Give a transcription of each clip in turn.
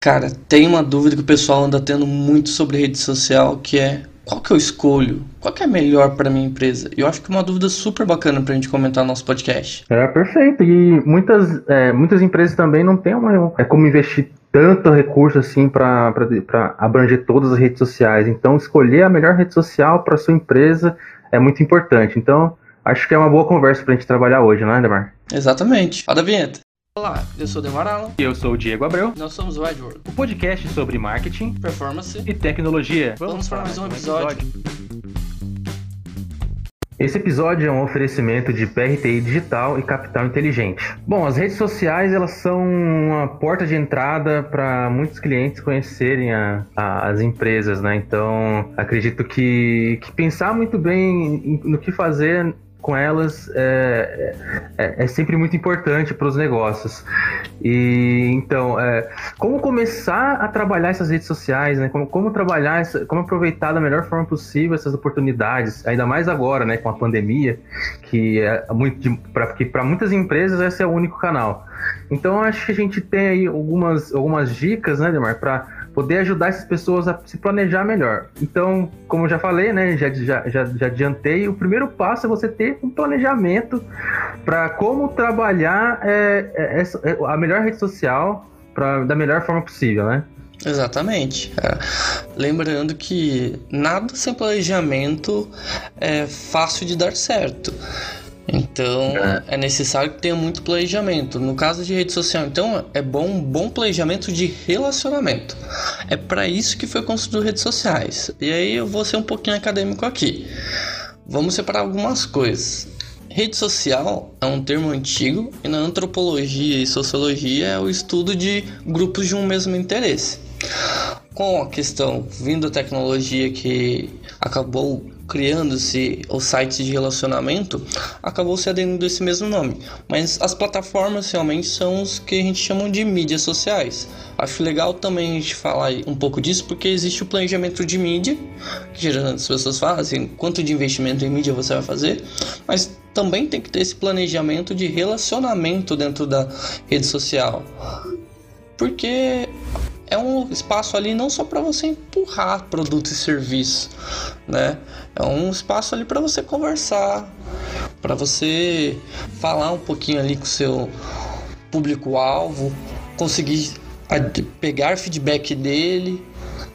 Cara, tem uma dúvida que o pessoal anda tendo muito sobre rede social, que é qual que eu escolho? Qual que é melhor para minha empresa? Eu acho que é uma dúvida super bacana para a gente comentar no nosso podcast. É perfeito. E muitas, é, muitas empresas também não têm uma, é como investir tanto recurso assim para abranger todas as redes sociais. Então, escolher a melhor rede social para sua empresa é muito importante. Então, acho que é uma boa conversa para a gente trabalhar hoje, não é, Demar? Exatamente. Roda a vinheta. Olá, eu sou o Demar Alan. E eu sou o Diego Abreu. Nós somos o Edward. O podcast sobre marketing, performance e tecnologia. Vamos, Vamos para mais um episódio. Esse episódio é um oferecimento de PRTI Digital e Capital Inteligente. Bom, as redes sociais elas são uma porta de entrada para muitos clientes conhecerem a, a, as empresas, né? Então, acredito que, que pensar muito bem no que fazer com elas é, é, é sempre muito importante para os negócios. E então, é, como começar a trabalhar essas redes sociais, né? Como, como trabalhar, essa, como aproveitar da melhor forma possível essas oportunidades, ainda mais agora, né, com a pandemia, que é muito para muitas empresas esse é o único canal. Então, acho que a gente tem aí algumas, algumas dicas, né, Demar, para poder ajudar essas pessoas a se planejar melhor. Então, como eu já falei, né, já, já, já, já adiantei, o primeiro passo é você ter um planejamento para como trabalhar é, é, é, a melhor rede social pra, da melhor forma possível, né? Exatamente. É. Lembrando que nada sem planejamento é fácil de dar certo. Então é. é. necessário que tenha muito planejamento. No caso de rede social, então é bom um bom planejamento de relacionamento. É para isso que foi construído redes sociais. E aí eu vou ser um pouquinho acadêmico aqui. Vamos separar algumas coisas. Rede social é um termo antigo e na antropologia e sociologia é o estudo de grupos de um mesmo interesse. Com a questão vindo da tecnologia que acabou criando-se os sites de relacionamento, acabou se aderindo esse mesmo nome. Mas as plataformas realmente são os que a gente chama de mídias sociais. Acho legal também a gente falar um pouco disso, porque existe o planejamento de mídia, que geralmente as pessoas fazem, quanto de investimento em mídia você vai fazer, mas também tem que ter esse planejamento de relacionamento dentro da rede social. Porque é um espaço ali não só para você empurrar produto e serviço, né? É um espaço ali para você conversar, para você falar um pouquinho ali com seu público-alvo, conseguir pegar feedback dele,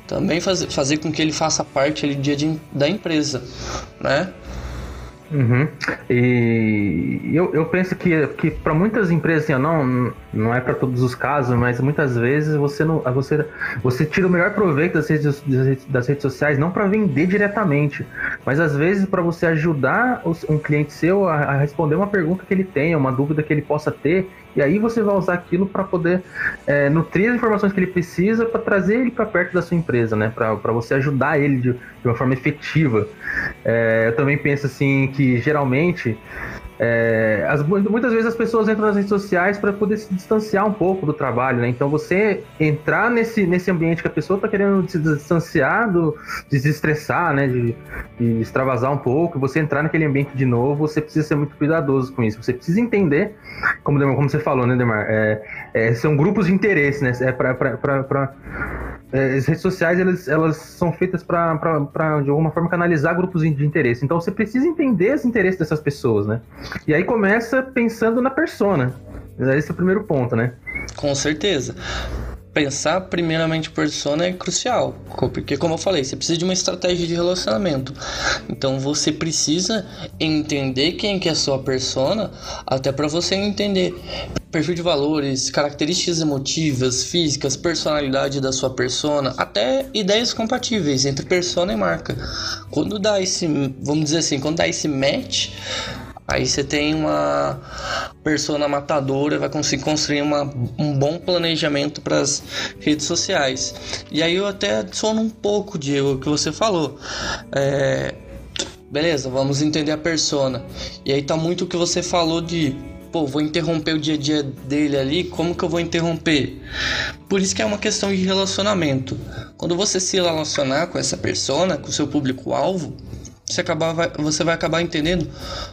também fazer, fazer com que ele faça parte ali dia de, da empresa, né? Uhum. E eu, eu penso que, que para muitas empresas, assim, não, não é para todos os casos, mas muitas vezes você não você, você tira o melhor proveito das redes, das redes sociais, não para vender diretamente, mas às vezes para você ajudar um cliente seu a, a responder uma pergunta que ele tenha, uma dúvida que ele possa ter e aí você vai usar aquilo para poder é, nutrir as informações que ele precisa para trazer ele para perto da sua empresa, né? Para você ajudar ele de, de uma forma efetiva. É, eu também penso assim que geralmente é, as, muitas vezes as pessoas entram nas redes sociais para poder se distanciar um pouco do trabalho, né? Então você entrar nesse, nesse ambiente que a pessoa está querendo se distanciar, do, desestressar, né? De, de, extravasar um pouco, você entrar naquele ambiente de novo, você precisa ser muito cuidadoso com isso. Você precisa entender, como, como você falou, né, Demar? É, é, são grupos de interesse, né? É para é, as redes sociais elas, elas são feitas para, de alguma forma, canalizar grupos de interesse. Então você precisa entender os interesses dessas pessoas, né? E aí começa pensando na persona. Esse é o primeiro ponto, né? Com certeza pensar primeiramente persona é crucial, porque como eu falei, você precisa de uma estratégia de relacionamento. Então você precisa entender quem que é a sua persona, até para você entender perfil de valores, características emotivas, físicas, personalidade da sua persona, até ideias compatíveis entre persona e marca. Quando dá esse, vamos dizer assim, quando dá esse match, Aí você tem uma persona matadora, vai conseguir construir uma, um bom planejamento para as redes sociais. E aí eu até adiciono um pouco, Diego, que você falou. É, beleza, vamos entender a persona. E aí tá muito o que você falou de pô, vou interromper o dia a dia dele ali, como que eu vou interromper? Por isso que é uma questão de relacionamento. Quando você se relacionar com essa persona, com o seu público-alvo, você, acabar, você vai acabar entendendo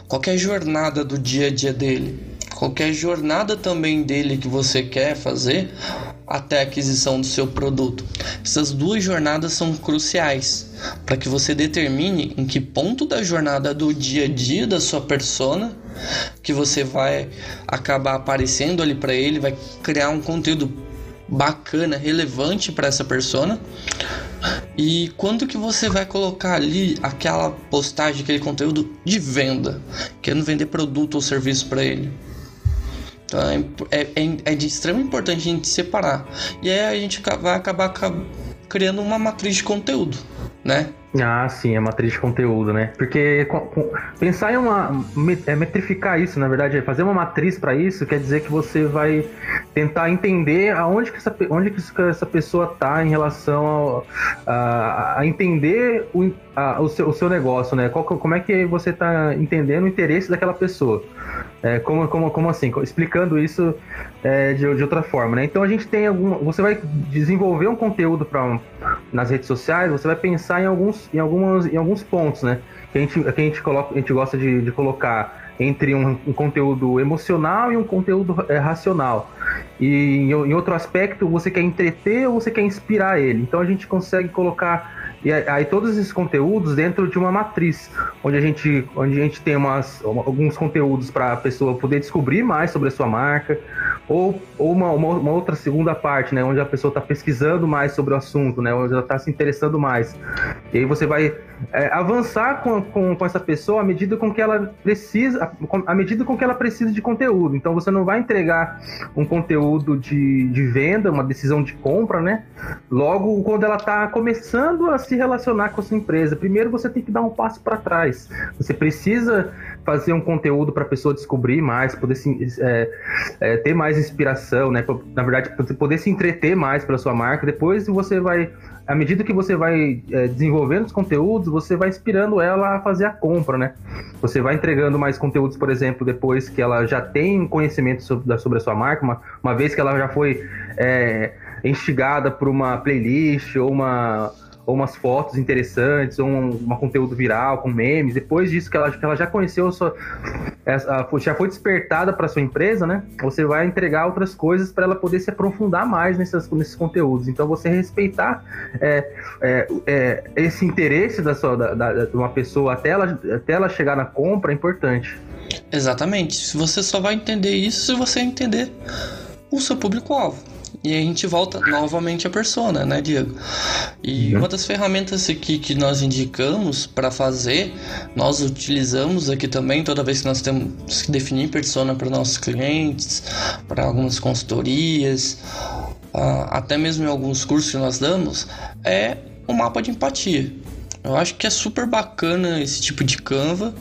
qual é a jornada do dia a dia dele. Qualquer jornada também dele que você quer fazer até a aquisição do seu produto. Essas duas jornadas são cruciais para que você determine em que ponto da jornada do dia a dia da sua persona que você vai acabar aparecendo ali para ele, vai criar um conteúdo bacana, relevante para essa persona. E quando que você vai colocar ali aquela postagem, aquele conteúdo de venda, querendo vender produto ou serviço para ele? Então é, é, é, de extrema importância a gente separar. E aí a gente vai acabar criando uma matriz de conteúdo, né? Ah, sim, é matriz de conteúdo, né? Porque pensar em uma. É metrificar isso, na verdade, é fazer uma matriz para isso quer dizer que você vai tentar entender aonde que essa, onde que essa pessoa tá em relação ao, a, a entender o, a, o, seu, o seu negócio, né? Qual, como é que você tá entendendo o interesse daquela pessoa. É, como, como, como assim? Explicando isso é, de, de, outra forma, né? Então a gente tem algum. Você vai desenvolver um conteúdo para nas redes sociais, você vai pensar em alguns, em algumas, em alguns pontos, né? Que a gente, que a gente, coloca, a gente gosta de, de colocar entre um, um, conteúdo emocional e um conteúdo é, racional. E em, em outro aspecto, você quer entreter ou você quer inspirar ele. Então a gente consegue colocar e aí todos esses conteúdos dentro de uma matriz, onde a gente, onde a gente tem umas, alguns conteúdos para a pessoa poder descobrir mais sobre a sua marca, ou, ou uma, uma, uma outra segunda parte, né, onde a pessoa está pesquisando mais sobre o assunto, né, onde ela está se interessando mais. E aí você vai é, avançar com, com, com, essa pessoa à medida com que ela precisa, à medida com que ela precisa de conteúdo. Então você não vai entregar um conteúdo de, de venda, uma decisão de compra, né? Logo quando ela está começando a se relacionar com a sua empresa. Primeiro você tem que dar um passo para trás. Você precisa fazer um conteúdo para a pessoa descobrir mais, poder se, é, é, ter mais inspiração, né? Na verdade, poder se entreter mais pela sua marca. Depois você vai à medida que você vai é, desenvolvendo os conteúdos, você vai inspirando ela a fazer a compra, né? Você vai entregando mais conteúdos, por exemplo, depois que ela já tem conhecimento sobre, sobre a sua marca, uma, uma vez que ela já foi é, instigada por uma playlist ou uma ou umas fotos interessantes, ou um, conteúdo viral com memes. Depois disso que ela, que ela já conheceu, sua, já foi despertada para sua empresa, né? Você vai entregar outras coisas para ela poder se aprofundar mais nesses, nesses conteúdos. Então, você respeitar é, é, é, esse interesse da sua, da, da, de uma pessoa até ela, até ela chegar na compra é importante. Exatamente. Você só vai entender isso se você entender o seu público-alvo. E a gente volta novamente à persona, né, Diego? E uhum. uma das ferramentas aqui que nós indicamos para fazer, nós utilizamos aqui também toda vez que nós temos que definir persona para nossos clientes, para algumas consultorias, até mesmo em alguns cursos que nós damos, é o mapa de empatia. Eu acho que é super bacana esse tipo de Canva,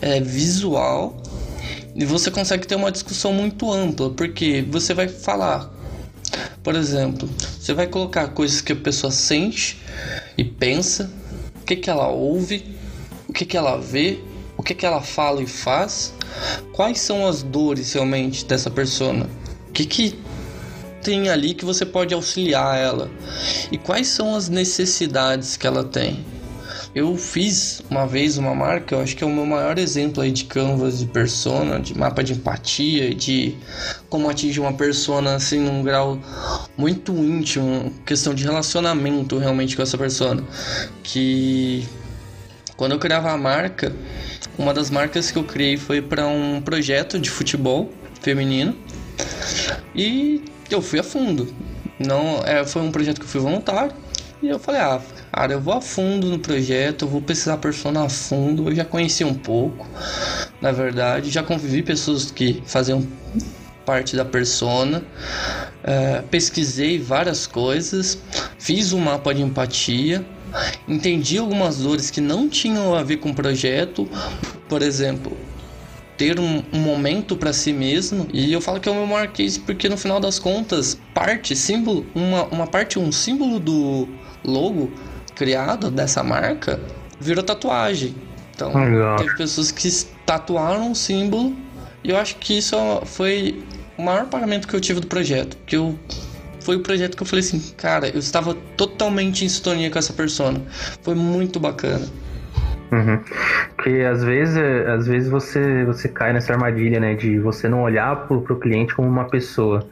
é visual e você consegue ter uma discussão muito ampla, porque você vai falar por exemplo, você vai colocar coisas que a pessoa sente e pensa, o que, que ela ouve, o que, que ela vê, o que, que ela fala e faz, quais são as dores realmente dessa pessoa, o que, que tem ali que você pode auxiliar ela? E quais são as necessidades que ela tem. Eu fiz uma vez uma marca, eu acho que é o meu maior exemplo aí de canvas de persona, de mapa de empatia, de como atingir uma persona assim num grau muito íntimo, questão de relacionamento realmente com essa persona. Que quando eu criava a marca, uma das marcas que eu criei foi para um projeto de futebol feminino e eu fui a fundo. Não, é, foi um projeto que eu fui voluntário e eu falei, ah, Cara, eu vou a fundo no projeto, eu vou pesquisar a persona a fundo. Eu já conheci um pouco, na verdade, já convivi pessoas que faziam parte da persona, é, pesquisei várias coisas, fiz um mapa de empatia, entendi algumas dores que não tinham a ver com o projeto, por exemplo, ter um, um momento para si mesmo. E eu falo que é o meu maior case porque no final das contas, parte, símbolo, uma, uma parte, um símbolo do logo criado dessa marca virou tatuagem. Então, Legal. teve pessoas que tatuaram um símbolo e eu acho que isso foi o maior pagamento que eu tive do projeto. Que eu foi o projeto que eu falei assim, cara, eu estava totalmente em sintonia com essa persona. Foi muito bacana. Uhum. Porque às vezes, às vezes você, você cai nessa armadilha, né? De você não olhar pro, pro cliente como uma pessoa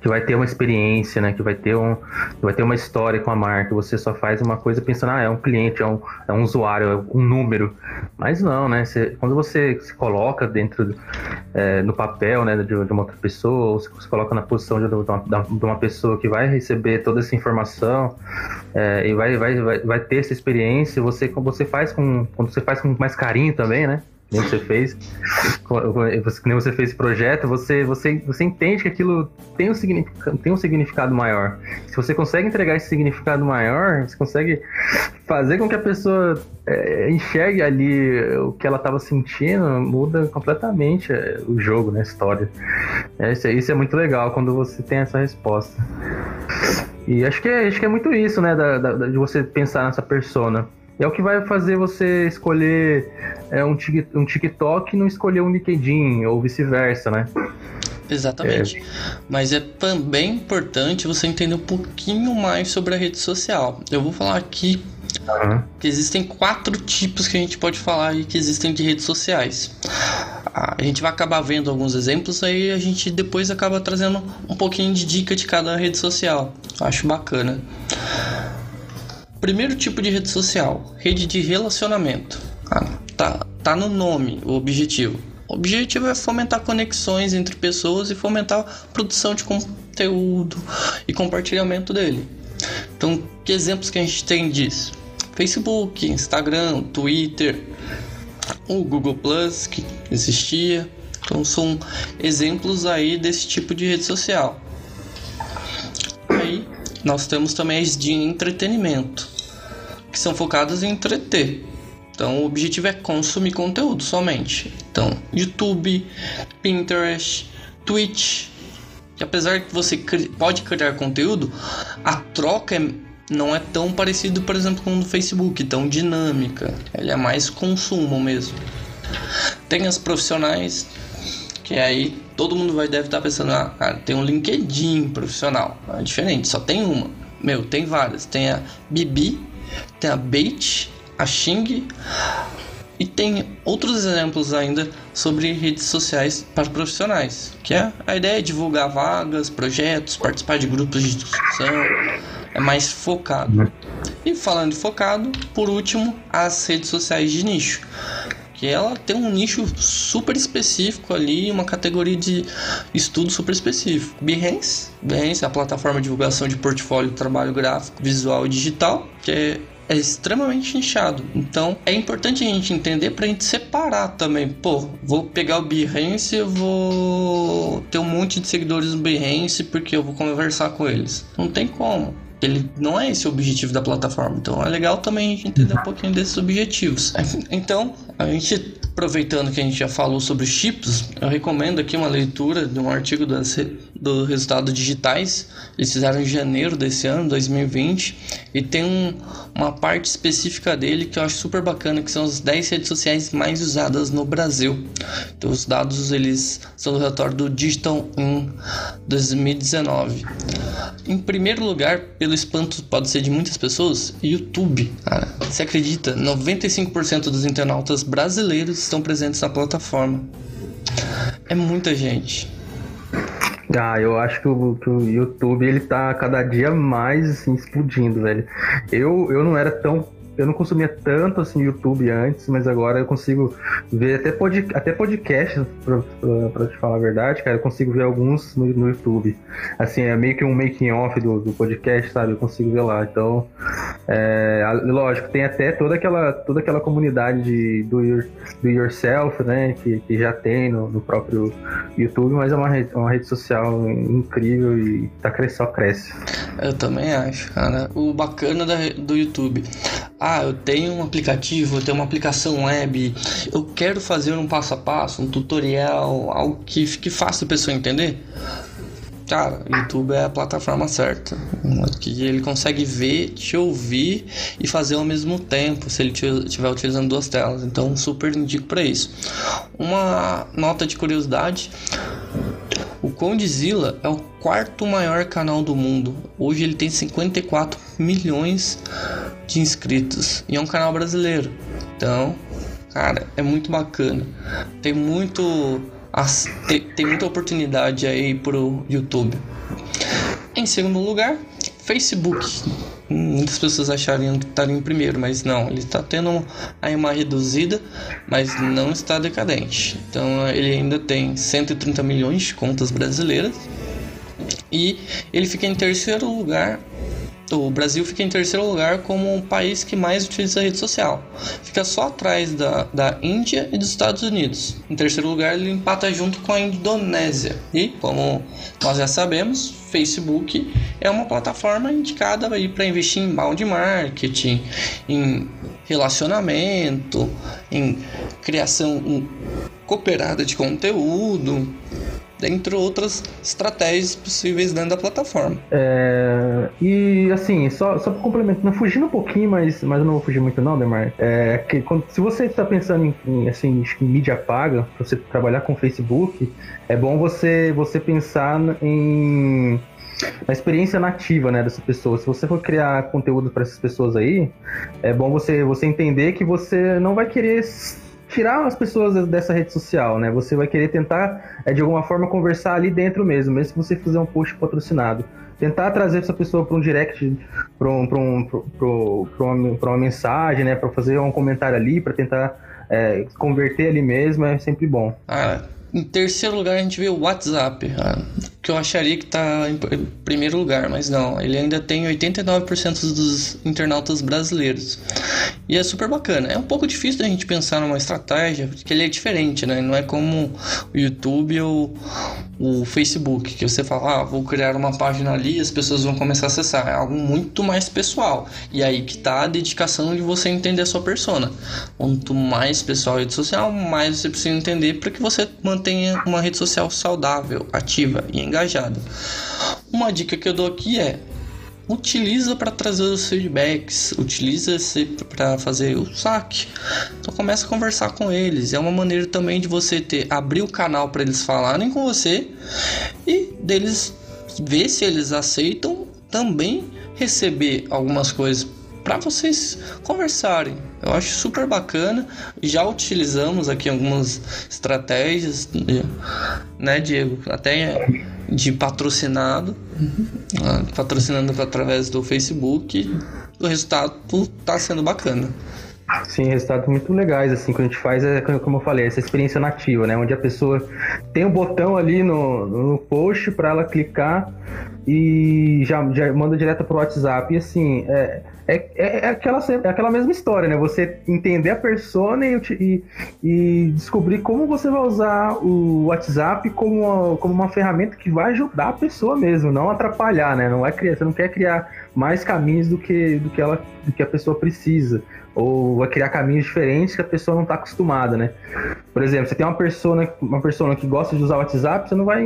que vai ter uma experiência, né? Que vai ter, um, vai ter uma história com a marca. Você só faz uma coisa pensando, ah, é um cliente, é um, é um usuário, é um número. Mas não, né? Você, quando você se coloca dentro, é, no papel, né? De, de, uma outra pessoa, ou se coloca na posição de uma, de uma pessoa que vai receber toda essa informação é, e vai, vai, vai, vai ter essa experiência, você, você faz com, quando você faz com mais carinho também, né? nem você fez, nem você fez esse projeto, você, você, você entende que aquilo tem um, significado, tem um significado maior. Se você consegue entregar esse significado maior, você consegue fazer com que a pessoa é, enxergue ali o que ela estava sentindo, muda completamente é, o jogo, né, a história. É, isso, isso, é muito legal quando você tem essa resposta. E acho que é, acho que é muito isso, né, da, da, de você pensar nessa persona. É o que vai fazer você escolher é, um, um TikTok e não escolher um LinkedIn, ou vice-versa, né? Exatamente. É. Mas é também importante você entender um pouquinho mais sobre a rede social. Eu vou falar aqui uhum. que existem quatro tipos que a gente pode falar aí que existem de redes sociais. A gente vai acabar vendo alguns exemplos aí a gente depois acaba trazendo um pouquinho de dica de cada rede social. Acho bacana. Primeiro tipo de rede social, rede de relacionamento. Ah, tá, tá no nome o objetivo. O objetivo é fomentar conexões entre pessoas e fomentar a produção de conteúdo e compartilhamento dele. Então, que exemplos que a gente tem disso? Facebook, Instagram, Twitter, o Google Plus que existia. Então são exemplos aí desse tipo de rede social. Nós temos também as de entretenimento, que são focadas em entreter. Então o objetivo é consumir conteúdo somente. Então, YouTube, Pinterest, Twitch. Que apesar que você pode criar conteúdo, a troca é, não é tão parecido, por exemplo, com o do Facebook, tão dinâmica. Ele é mais consumo mesmo. Tem as profissionais, que aí todo mundo vai deve estar pensando, ah, cara, tem um LinkedIn profissional. É diferente, só tem uma. Meu, tem várias. Tem a Bibi, tem a Bait, a Xing e tem outros exemplos ainda sobre redes sociais para profissionais, que é a ideia é divulgar vagas, projetos, participar de grupos de discussão, é mais focado. E falando focado, por último, as redes sociais de nicho, que ela tem um nicho super específico ali, uma categoria de estudo super específico. Behance, Behance é a plataforma de divulgação de portfólio, trabalho gráfico, visual e digital, que é é extremamente inchado. Então é importante a gente entender para a gente separar também. Pô, vou pegar o Behance, eu vou ter um monte de seguidores no Behance porque eu vou conversar com eles. Não tem como. Ele não é esse o objetivo da plataforma. Então é legal também a gente entender um pouquinho desses objetivos. Então, a gente aproveitando que a gente já falou sobre chips, eu recomendo aqui uma leitura de um artigo das, do resultados digitais. Eles fizeram em janeiro desse ano, 2020, e tem um, uma parte específica dele que eu acho super bacana, que são as 10 redes sociais mais usadas no Brasil. Então, os dados eles são do relatório do Digital in 2019. Em primeiro lugar, pelo espanto pode ser de muitas pessoas, YouTube. Cara, você acredita? 95% dos internautas brasileiros estão presentes na plataforma. É muita gente. Ah, eu acho que o, que o YouTube ele tá cada dia mais assim, explodindo, velho. Eu, eu não era tão eu não consumia tanto assim YouTube antes, mas agora eu consigo ver até, pod, até podcasts, pra, pra, pra, te falar a verdade, cara, eu consigo ver alguns no, no YouTube. Assim, é meio que um making off do, do podcast, sabe? Eu consigo ver lá. Então, é, lógico, tem até toda aquela, toda aquela comunidade de do, your, do yourself, né? Que, que já tem no, no próprio YouTube, mas é uma rede, uma rede social incrível e tá só cresce. Eu também acho, cara. O bacana da, do YouTube ah, eu tenho um aplicativo, eu tenho uma aplicação web, eu quero fazer um passo a passo, um tutorial, algo que fique fácil a pessoa entender. Cara, YouTube é a plataforma certa. Que ele consegue ver, te ouvir e fazer ao mesmo tempo, se ele estiver utilizando duas telas. Então, super indico para isso. Uma nota de curiosidade: O Condzilla é o quarto maior canal do mundo. Hoje ele tem 54 milhões de inscritos e é um canal brasileiro. Então, cara, é muito bacana. Tem muito tem, tem muita oportunidade aí pro YouTube. Em segundo lugar, Facebook. Muitas pessoas achariam que estaria em primeiro, mas não, ele está tendo aí uma reduzida, mas não está decadente. Então ele ainda tem 130 milhões de contas brasileiras e ele fica em terceiro lugar o Brasil fica em terceiro lugar como o país que mais utiliza a rede social. Fica só atrás da, da Índia e dos Estados Unidos. Em terceiro lugar, ele empata junto com a Indonésia. E, como nós já sabemos, Facebook é uma plataforma indicada para investir em balde marketing, em relacionamento, em criação cooperada de conteúdo dentre outras estratégias possíveis dentro da plataforma. É, e assim, só, só para complementar, fugindo um pouquinho, mas, mas eu não vou fugir muito não, Demar. É, que, quando, se você está pensando em, em, assim, em mídia paga, você trabalhar com Facebook, é bom você, você pensar em na experiência nativa, né, dessa pessoa. Se você for criar conteúdo para essas pessoas aí, é bom você, você entender que você não vai querer tirar as pessoas dessa rede social, né? Você vai querer tentar, é, de alguma forma, conversar ali dentro mesmo, mesmo se você fizer um post patrocinado. Tentar trazer essa pessoa para um direct, para um, um, uma, uma mensagem, né? Para fazer um comentário ali, para tentar é, converter ali mesmo, é sempre bom. Ah, em terceiro lugar a gente vê o WhatsApp, que eu acharia que está em primeiro lugar, mas não, ele ainda tem 89% dos internautas brasileiros. E é super bacana. É um pouco difícil da gente pensar numa estratégia, porque ele é diferente, né? Não é como o YouTube ou o Facebook, que você fala, ah, vou criar uma página ali e as pessoas vão começar a acessar. É algo muito mais pessoal. E aí que tá a dedicação de você entender a sua persona. Quanto mais pessoal a rede social, mais você precisa entender para que você mantenha uma rede social saudável, ativa e engajada. Uma dica que eu dou aqui é utiliza para trazer os feedbacks, utiliza para fazer o saque. Então começa a conversar com eles. É uma maneira também de você ter abrir o canal para eles falarem com você e deles ver se eles aceitam também receber algumas coisas para vocês conversarem. Eu acho super bacana. Já utilizamos aqui algumas estratégias, né, Diego? Até de patrocinado, uhum. patrocinando através do Facebook. O resultado está sendo bacana. Sim, resultados muito legais, assim, que a gente faz é, como eu falei, essa experiência nativa, né? Onde a pessoa tem um botão ali no, no post para ela clicar e já, já manda direto pro WhatsApp. E assim, é, é, é, é, aquela, é aquela mesma história, né? Você entender a persona e, e, e, descobrir como você vai usar o WhatsApp como uma, como uma ferramenta que vai ajudar a pessoa mesmo, não atrapalhar, né? Não é criar, você não quer criar mais caminhos do que, do que, ela, do que a pessoa precisa ou vai criar caminhos diferentes que a pessoa não está acostumada, né? Por exemplo, você tem uma pessoa, uma pessoa que gosta de usar o WhatsApp, você não vai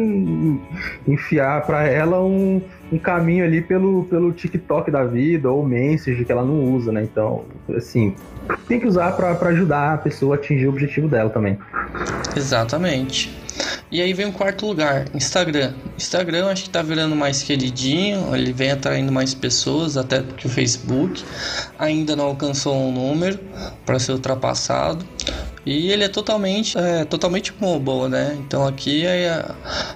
enfiar para ela um, um caminho ali pelo, pelo TikTok da vida ou Message que ela não usa, né? Então, assim, tem que usar para ajudar a pessoa a atingir o objetivo dela também. Exatamente. E aí vem o quarto lugar, Instagram. Instagram acho que tá virando mais queridinho, ele vem atraindo mais pessoas, até que o Facebook. Ainda não alcançou um número para ser ultrapassado. E ele é totalmente, é, totalmente mobile, né? Então aqui é,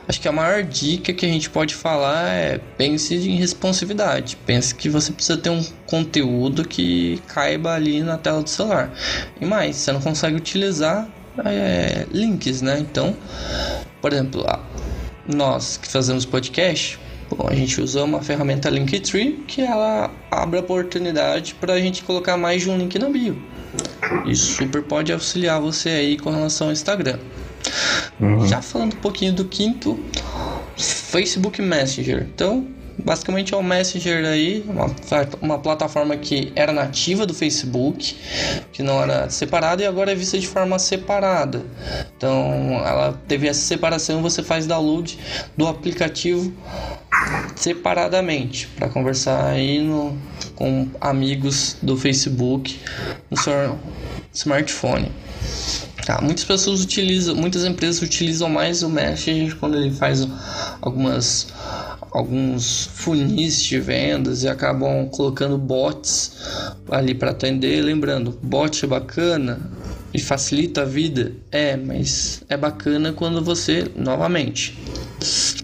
acho que a maior dica que a gente pode falar é pense em responsividade. Pense que você precisa ter um conteúdo que caiba ali na tela do celular. E mais, você não consegue utilizar é, links, né? Então, por exemplo, nós que fazemos podcast, bom, a gente usa uma ferramenta Linktree que ela abre a oportunidade para a gente colocar mais de um link na bio. Isso super pode auxiliar você aí com relação ao Instagram. Uhum. Já falando um pouquinho do quinto, Facebook Messenger. Então, basicamente é o Messenger aí, uma, uma plataforma que era nativa do Facebook, que não era separada e agora é vista de forma separada. Então, ela teve essa separação, você faz download do aplicativo separadamente para conversar aí no, com amigos do Facebook no seu smartphone. Tá? Muitas pessoas utilizam, muitas empresas utilizam mais o Messenger quando ele faz algumas alguns funis de vendas e acabam colocando bots ali para atender. Lembrando, bot é bacana e facilita a vida, é, mas é bacana quando você novamente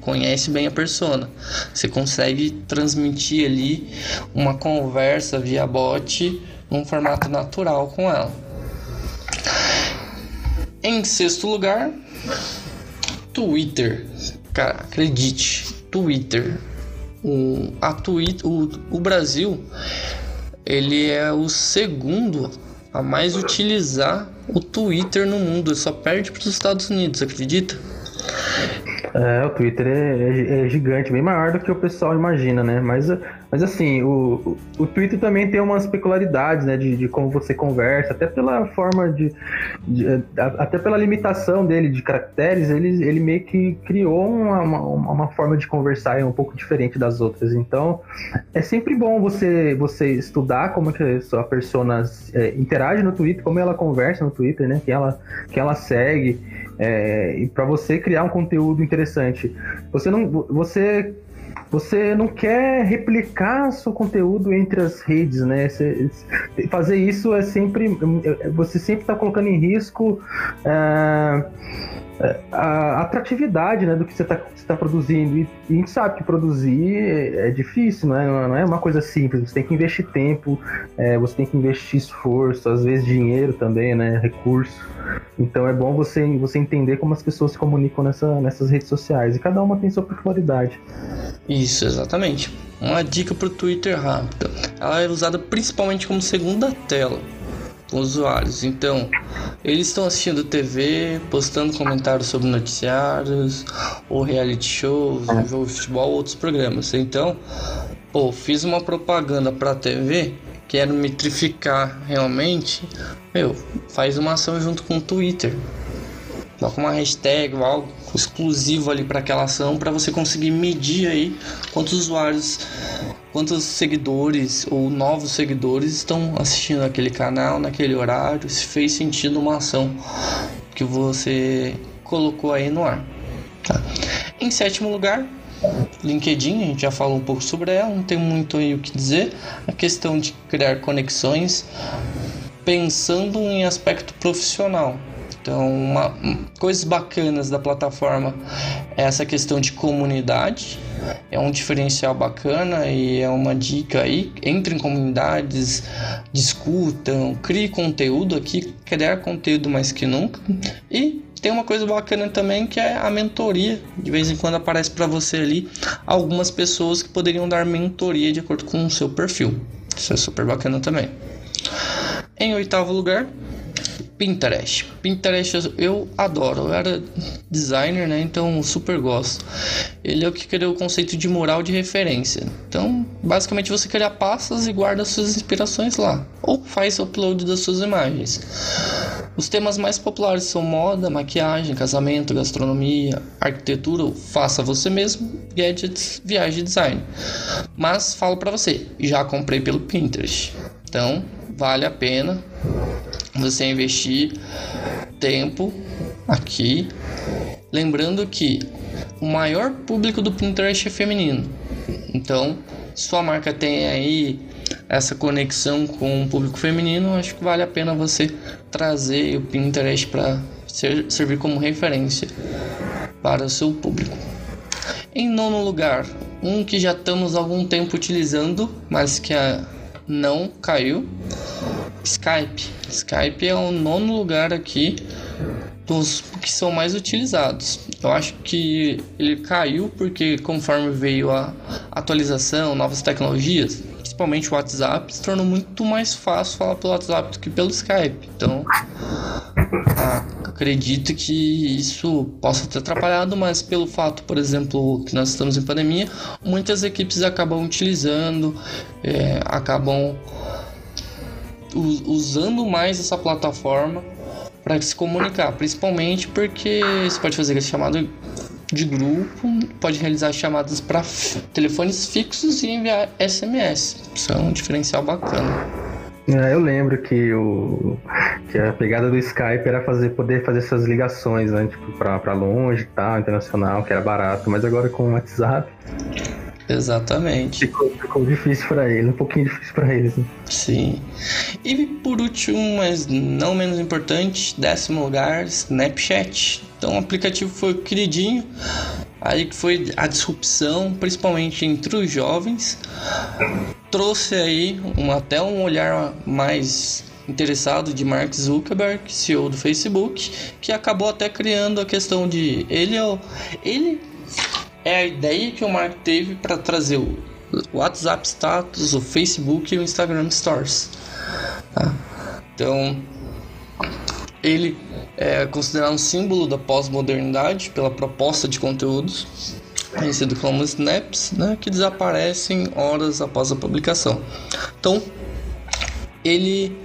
conhece bem a persona. Você consegue transmitir ali uma conversa via bot num formato natural com ela. Em sexto lugar, Twitter. Cara, acredite, Twitter. O, a Twitter, o, o Brasil ele é o segundo a mais utilizar o Twitter no mundo. Só perde para os Estados Unidos, acredita? É, o Twitter é, é, é, gigante, bem maior do que o pessoal imagina, né? Mas, mas assim, o, o Twitter também tem umas peculiaridades, né? De, de como você conversa, até pela forma de, de, Até pela limitação dele de caracteres, ele, ele meio que criou uma, uma, uma forma de conversar um pouco diferente das outras. Então, é sempre bom você, você estudar como que a sua persona é, interage no Twitter, como ela conversa no Twitter, né? Quem ela, quem ela segue. É, e para você criar um conteúdo interessante. Você não, você, você não quer replicar seu conteúdo entre as redes, né? Você, fazer isso é sempre, você sempre está colocando em risco. É, a atratividade né, do que você está tá produzindo. E, a gente sabe que produzir é, é difícil, não é, não é uma coisa simples. Você tem que investir tempo, é, você tem que investir esforço, às vezes dinheiro também, né, recurso. Então é bom você, você entender como as pessoas se comunicam nessa, nessas redes sociais. E cada uma tem sua peculiaridade. Isso, exatamente. Uma dica para o Twitter rápida. Ela é usada principalmente como segunda tela usuários. Então, eles estão assistindo TV, postando comentários sobre noticiários, ou reality shows, ou jogo de futebol, outros programas. Então, pô, fiz uma propaganda para TV, quero metrificar realmente, meu, faz uma ação junto com o Twitter. Coloca uma hashtag ou algo exclusivo ali para aquela ação para você conseguir medir aí quantos usuários quantos seguidores ou novos seguidores estão assistindo aquele canal naquele horário, se fez sentido uma ação que você colocou aí no ar. Tá? Em sétimo lugar, LinkedIn, a gente já falou um pouco sobre ela, não tem muito aí o que dizer. A questão de criar conexões pensando em aspecto profissional. Então, uma, coisas bacanas da plataforma é essa questão de comunidade, é um diferencial bacana e é uma dica aí. Entre em comunidades, discutam, crie conteúdo aqui, criar conteúdo mais que nunca. E tem uma coisa bacana também que é a mentoria. De vez em quando aparece para você ali algumas pessoas que poderiam dar mentoria de acordo com o seu perfil. Isso é super bacana também. Em oitavo lugar, Pinterest. Pinterest eu adoro. Eu era designer, né? Então super gosto. Ele é o que criou o conceito de mural de referência. Então, basicamente você cria pastas e guarda suas inspirações lá, ou faz upload das suas imagens. Os temas mais populares são moda, maquiagem, casamento, gastronomia, arquitetura, faça você mesmo, gadgets, viagem e design. Mas falo para você, já comprei pelo Pinterest. Então, vale a pena você investir tempo aqui. Lembrando que o maior público do Pinterest é feminino. Então, sua marca tem aí essa conexão com o público feminino, acho que vale a pena você trazer o Pinterest para ser, servir como referência para o seu público. Em nono lugar, um que já estamos há algum tempo utilizando, mas que a, não caiu, Skype. Skype é o nono lugar aqui dos que são mais utilizados. Eu acho que ele caiu porque conforme veio a atualização, novas tecnologias, principalmente o WhatsApp, se tornou muito mais fácil falar pelo WhatsApp do que pelo Skype. Então, acredito que isso possa ter atrapalhado, mas pelo fato, por exemplo, que nós estamos em pandemia, muitas equipes acabam utilizando, é, acabam usando mais essa plataforma para se comunicar, principalmente porque você pode fazer esse chamado de grupo, pode realizar chamadas para telefones fixos e enviar SMS. Isso é um diferencial bacana. É, eu lembro que, o, que a pegada do Skype era fazer, poder fazer essas ligações, né? Tipo, longe e tal, internacional, que era barato, mas agora com o WhatsApp. Exatamente. Ficou, ficou difícil para ele, um pouquinho difícil para eles. Né? Sim. E por último, mas não menos importante, décimo lugar, Snapchat. Então o aplicativo foi queridinho, aí que foi a disrupção, principalmente entre os jovens. Trouxe aí um, até um olhar mais interessado de Mark Zuckerberg, CEO do Facebook, que acabou até criando a questão de ele é ele é a ideia que o Mark teve para trazer o WhatsApp Status, o Facebook e o Instagram Stories. Tá? Então, ele é considerado um símbolo da pós-modernidade pela proposta de conteúdos, conhecido como snaps, né, que desaparecem horas após a publicação. Então, ele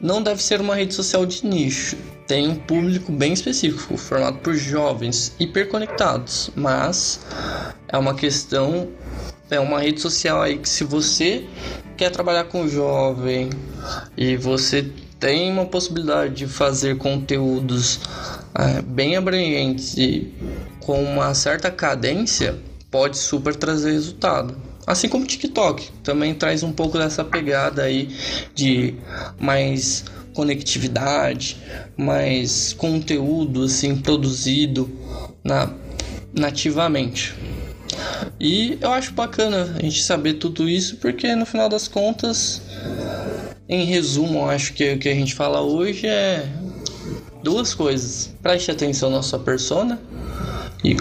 não deve ser uma rede social de nicho, tem um público bem específico, formado por jovens hiperconectados, mas é uma questão, é uma rede social aí que se você quer trabalhar com jovem e você tem uma possibilidade de fazer conteúdos é, bem abrangentes e com uma certa cadência, pode super trazer resultado. Assim como o TikTok também traz um pouco dessa pegada aí de mais conectividade, mais conteúdo assim produzido na, nativamente. E eu acho bacana a gente saber tudo isso porque no final das contas, em resumo, acho que o que a gente fala hoje é duas coisas. Preste atenção na sua persona e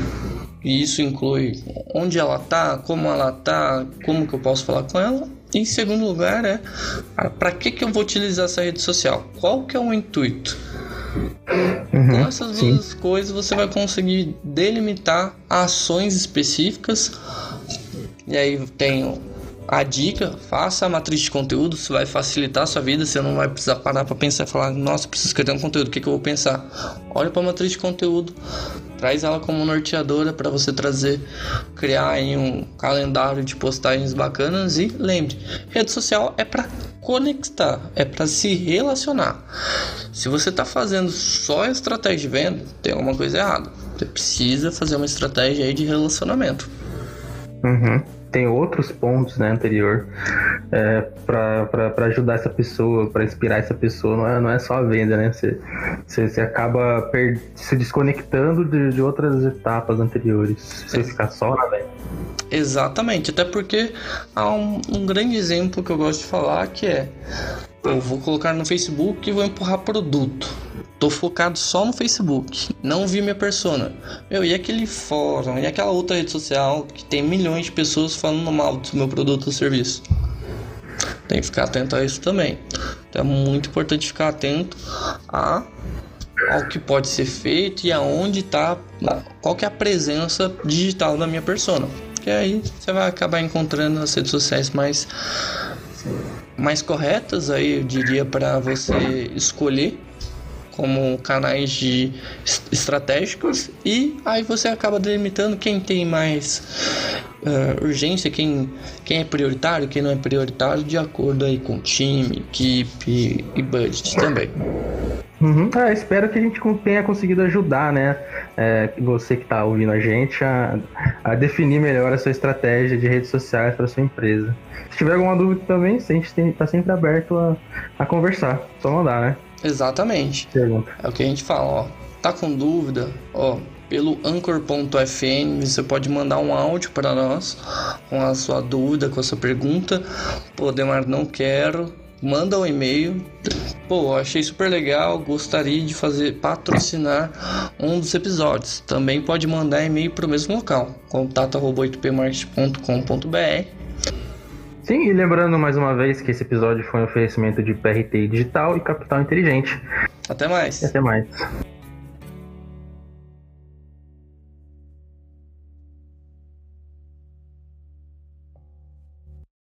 e isso inclui onde ela tá, como ela tá, como que eu posso falar com ela. E em segundo lugar é para que que eu vou utilizar essa rede social? Qual que é o intuito? Uhum, com essas sim. duas coisas você vai conseguir delimitar ações específicas. E aí tem a dica, faça a matriz de conteúdo, isso vai facilitar a sua vida, você não vai precisar parar para pensar e falar, nossa, preciso criar um conteúdo, o que, que eu vou pensar? Olha para a matriz de conteúdo, traz ela como norteadora para você trazer, criar aí um calendário de postagens bacanas e lembre, rede social é para conectar, é para se relacionar. Se você está fazendo só estratégia de venda, tem alguma coisa errada. Você precisa fazer uma estratégia aí de relacionamento. Uhum tem outros pontos né, anterior é, para ajudar essa pessoa, para inspirar essa pessoa. Não é, não é só a venda, né? Você, acaba per, se desconectando de, de outras etapas anteriores. Você ficar só na venda. Exatamente, até porque há um, um grande exemplo que eu gosto de falar que é eu vou colocar no Facebook e vou empurrar produto. Tô focado só no Facebook, não vi minha persona. Meu, e aquele fórum, e aquela outra rede social que tem milhões de pessoas falando mal do meu produto ou serviço. Tem que ficar atento a isso também. Então é muito importante ficar atento a ao que pode ser feito e aonde está, qual que é a presença digital da minha persona. Que aí você vai acabar encontrando as redes sociais mais mais corretas aí eu diria para você escolher como canais de estratégicos e aí você acaba delimitando quem tem mais uh, urgência, quem, quem é prioritário, quem não é prioritário, de acordo aí com time, equipe e budget também. Uhum. Ah, espero que a gente tenha conseguido ajudar, né? É, você que está ouvindo a gente a, a, definir melhor a sua estratégia de redes sociais para sua empresa. Se tiver alguma dúvida também, a gente está sempre aberto a, a conversar. Só mandar, né? Exatamente. Pergunta. É o que a gente fala, ó. Tá com dúvida? Ó, pelo anchor.fm você pode mandar um áudio para nós com a sua dúvida, com a sua pergunta. Pô, Demar, não quero. Manda um e-mail. Pô, achei super legal, gostaria de fazer patrocinar um dos episódios. Também pode mandar e-mail para o mesmo local, contato@8pmarket.com.br Sim, e lembrando mais uma vez que esse episódio foi um oferecimento de PRT Digital e Capital Inteligente. Até mais. E até mais.